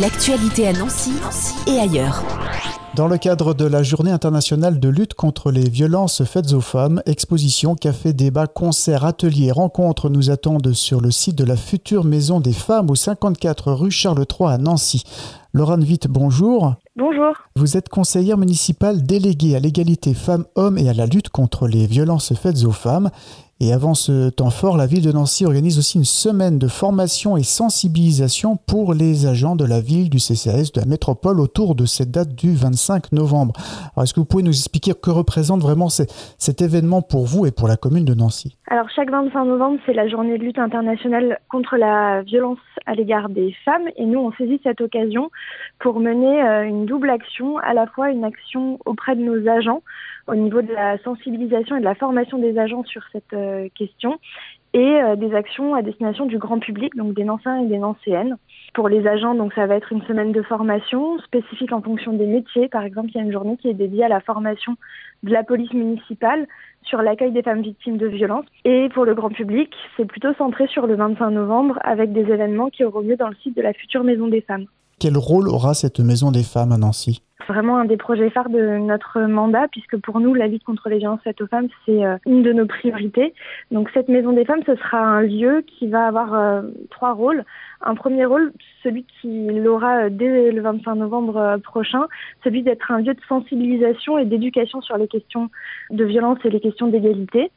L'actualité à Nancy et ailleurs. Dans le cadre de la Journée internationale de lutte contre les violences faites aux femmes, exposition, café, débat, concerts, ateliers, rencontres nous attendent sur le site de la future Maison des Femmes au 54 rue Charles III à Nancy. Laurent Witt, bonjour. Bonjour. Vous êtes conseillère municipale déléguée à l'égalité femmes-hommes et à la lutte contre les violences faites aux femmes. Et avant ce temps fort, la ville de Nancy organise aussi une semaine de formation et sensibilisation pour les agents de la ville, du CCAS, de la métropole autour de cette date du 25 novembre. Alors, est-ce que vous pouvez nous expliquer que représente vraiment cet événement pour vous et pour la commune de Nancy? Alors, chaque 25 novembre, c'est la journée de lutte internationale contre la violence à l'égard des femmes. Et nous, on saisit cette occasion pour mener euh, une double action, à la fois une action auprès de nos agents au niveau de la sensibilisation et de la formation des agents sur cette euh, question et euh, des actions à destination du grand public, donc des Nancéens et des Nancéennes. Pour les agents, donc ça va être une semaine de formation spécifique en fonction des métiers. Par exemple, il y a une journée qui est dédiée à la formation de la police municipale sur l'accueil des femmes victimes de violences. Et pour le grand public, c'est plutôt centré sur le 25 novembre avec des événements qui auront lieu dans le site de la future Maison des Femmes. Quel rôle aura cette Maison des Femmes à Nancy? Vraiment un des projets phares de notre mandat, puisque pour nous, la lutte contre les violences faites aux femmes, c'est euh, une de nos priorités. Donc cette Maison des Femmes, ce sera un lieu qui va avoir euh, trois rôles. Un premier rôle, celui qui l'aura euh, dès le 25 novembre prochain, celui d'être un lieu de sensibilisation et d'éducation sur les questions de violence et les questions d'égalité.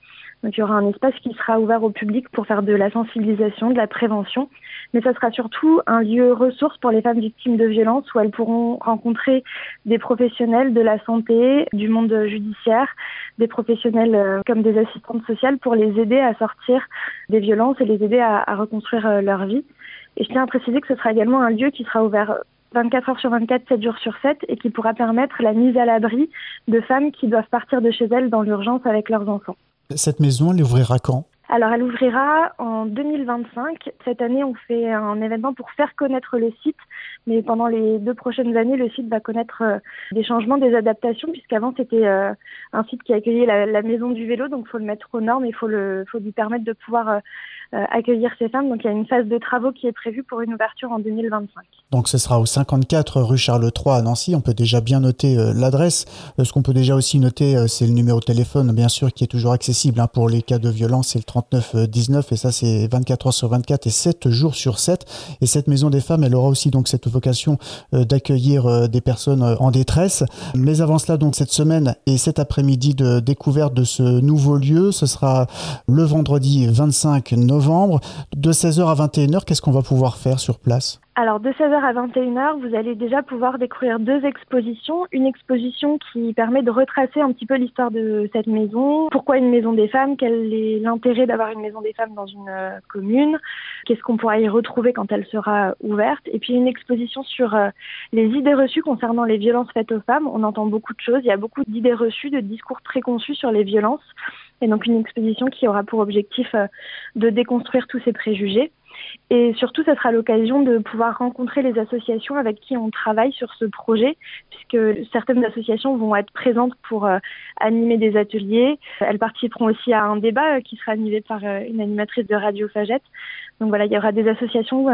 Donc il y aura un espace qui sera ouvert au public pour faire de la sensibilisation, de la prévention, mais ça sera surtout un lieu ressource pour les femmes victimes de violences où elles pourront rencontrer des professionnels de la santé, du monde judiciaire, des professionnels euh, comme des assistantes sociales pour les aider à sortir des violences et les aider à, à reconstruire euh, leur vie. Et je tiens à préciser que ce sera également un lieu qui sera ouvert 24 heures sur 24, 7 jours sur 7 et qui pourra permettre la mise à l'abri de femmes qui doivent partir de chez elles dans l'urgence avec leurs enfants. Cette maison, elle ouvrira quand? Alors, elle ouvrira en 2025. Cette année, on fait un événement pour faire connaître le site, mais pendant les deux prochaines années, le site va connaître euh, des changements, des adaptations, puisqu'avant, c'était euh, un site qui accueillait la, maison du vélo, donc il faut le mettre aux normes, il faut, lui permettre de pouvoir euh, accueillir ces femmes. Donc il y a une phase de travaux qui est prévue pour une ouverture en 2025. Donc ce sera au 54 rue Charles III à Nancy. On peut déjà bien noter l'adresse. Ce qu'on peut déjà aussi noter, c'est le numéro de téléphone, bien sûr, qui est toujours accessible hein, pour les cas de violence. C'est le 39 19 et ça c'est 24 heures sur 24 et 7 jours sur 7. Et cette maison des femmes, elle aura aussi donc cette vocation d'accueillir des personnes en détresse. Mais avant cela, donc cette semaine et cet après-midi de découverte de ce nouveau lieu, ce sera le vendredi 25 novembre novembre. De 16h à 21h, qu'est-ce qu'on va pouvoir faire sur place? Alors de 16h à 21h, vous allez déjà pouvoir découvrir deux expositions. Une exposition qui permet de retracer un petit peu l'histoire de cette maison. Pourquoi une maison des femmes? Quel est l'intérêt d'avoir une maison des femmes dans une euh, commune? Qu'est-ce qu'on pourra y retrouver quand elle sera ouverte? Et puis une exposition sur euh, les idées reçues concernant les violences faites aux femmes. On entend beaucoup de choses. Il y a beaucoup d'idées reçues, de discours préconçus sur les violences. Et donc une exposition qui aura pour objectif euh, de déconstruire tous ces préjugés. Et surtout, ce sera l'occasion de pouvoir rencontrer les associations avec qui on travaille sur ce projet, puisque certaines associations vont être présentes pour euh, animer des ateliers. Elles participeront aussi à un débat euh, qui sera animé par une animatrice de Radio Fagette. Donc voilà, il y aura des associations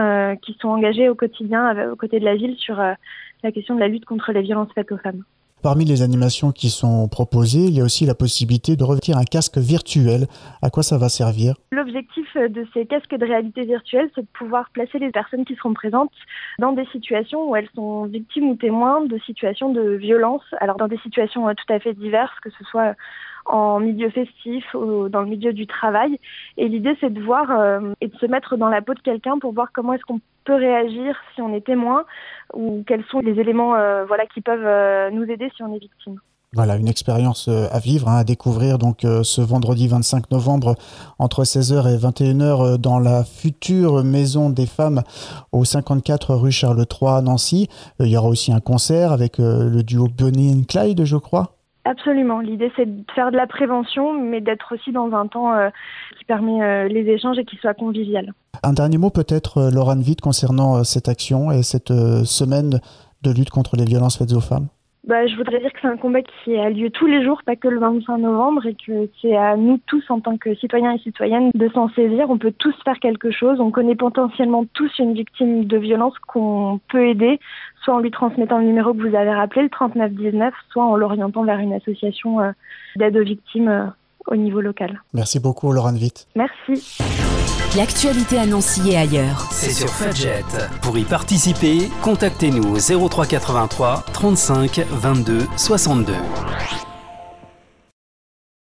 qui sont engagées au quotidien aux côtés de la ville sur la question de la lutte contre les violences faites aux femmes. Parmi les animations qui sont proposées, il y a aussi la possibilité de revêtir un casque virtuel. À quoi ça va servir? L'objectif de ces casques de réalité virtuelle, c'est de pouvoir placer les personnes qui seront présentes dans des situations où elles sont victimes ou témoins de situations de violence. Alors dans des situations tout à fait diverses, que ce soit en milieu festif ou dans le milieu du travail. Et l'idée, c'est de voir euh, et de se mettre dans la peau de quelqu'un pour voir comment est-ce qu'on peut réagir si on est témoin ou quels sont les éléments euh, voilà, qui peuvent euh, nous aider si on est victime. Voilà, une expérience à vivre, hein, à découvrir donc ce vendredi 25 novembre entre 16h et 21h dans la future Maison des Femmes au 54 rue Charles III Nancy. il y aura aussi un concert avec le duo Bonnie and Clyde, je crois. Absolument. L'idée, c'est de faire de la prévention, mais d'être aussi dans un temps euh, qui permet euh, les échanges et qui soit convivial. Un dernier mot peut-être, euh, Laurent Witt, concernant cette action et cette semaine de lutte contre les violences faites aux femmes. Bah, Je voudrais dire que c'est un combat qui a lieu tous les jours, pas que le 25 novembre, et que c'est à nous tous, en tant que citoyens et citoyennes, de s'en saisir. On peut tous faire quelque chose. On connaît potentiellement tous une victime de violence qu'on peut aider, soit en lui transmettant le numéro que vous avez rappelé, le 3919, soit en l'orientant vers une association euh, d'aide aux victimes euh, au niveau local. Merci beaucoup, Laurent Witt. Merci. L'actualité à Nancy et ailleurs. C'est sur Fudget. Pour y participer, contactez-nous au 0383 35 22 62.